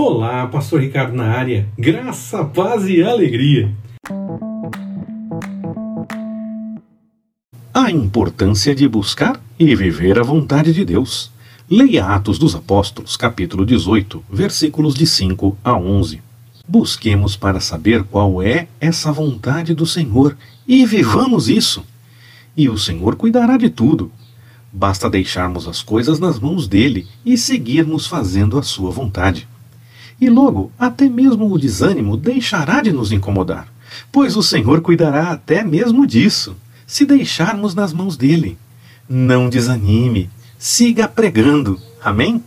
Olá, Pastor Ricardo na área. Graça, paz e alegria. A importância de buscar e viver a vontade de Deus. Leia Atos dos Apóstolos, capítulo 18, versículos de 5 a 11. Busquemos para saber qual é essa vontade do Senhor e vivamos isso. E o Senhor cuidará de tudo. Basta deixarmos as coisas nas mãos dele e seguirmos fazendo a sua vontade. E logo, até mesmo o desânimo deixará de nos incomodar, pois o Senhor cuidará até mesmo disso, se deixarmos nas mãos dele. Não desanime, siga pregando. Amém?